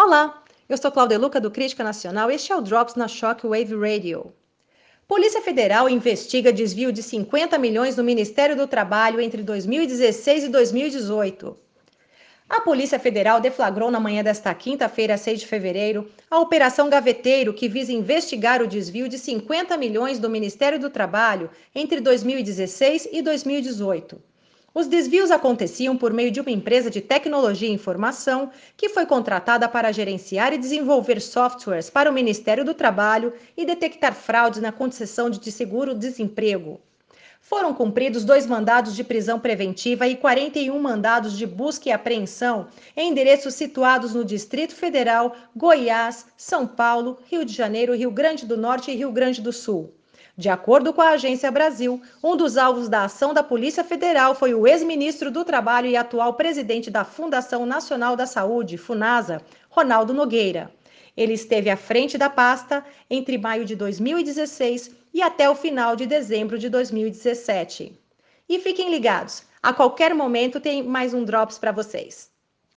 Olá, eu sou Cláudia Luca do Crítica Nacional este é o Drops na Shockwave Radio. Polícia Federal investiga desvio de 50 milhões no Ministério do Trabalho entre 2016 e 2018. A Polícia Federal deflagrou na manhã desta quinta-feira, 6 de fevereiro, a Operação Gaveteiro, que visa investigar o desvio de 50 milhões do Ministério do Trabalho entre 2016 e 2018. Os desvios aconteciam por meio de uma empresa de tecnologia e informação que foi contratada para gerenciar e desenvolver softwares para o Ministério do Trabalho e detectar fraudes na concessão de seguro-desemprego. Foram cumpridos dois mandados de prisão preventiva e 41 mandados de busca e apreensão em endereços situados no Distrito Federal, Goiás, São Paulo, Rio de Janeiro, Rio Grande do Norte e Rio Grande do Sul. De acordo com a Agência Brasil, um dos alvos da ação da Polícia Federal foi o ex-ministro do Trabalho e atual presidente da Fundação Nacional da Saúde, FUNASA, Ronaldo Nogueira. Ele esteve à frente da pasta entre maio de 2016 e até o final de dezembro de 2017. E fiquem ligados, a qualquer momento tem mais um Drops para vocês.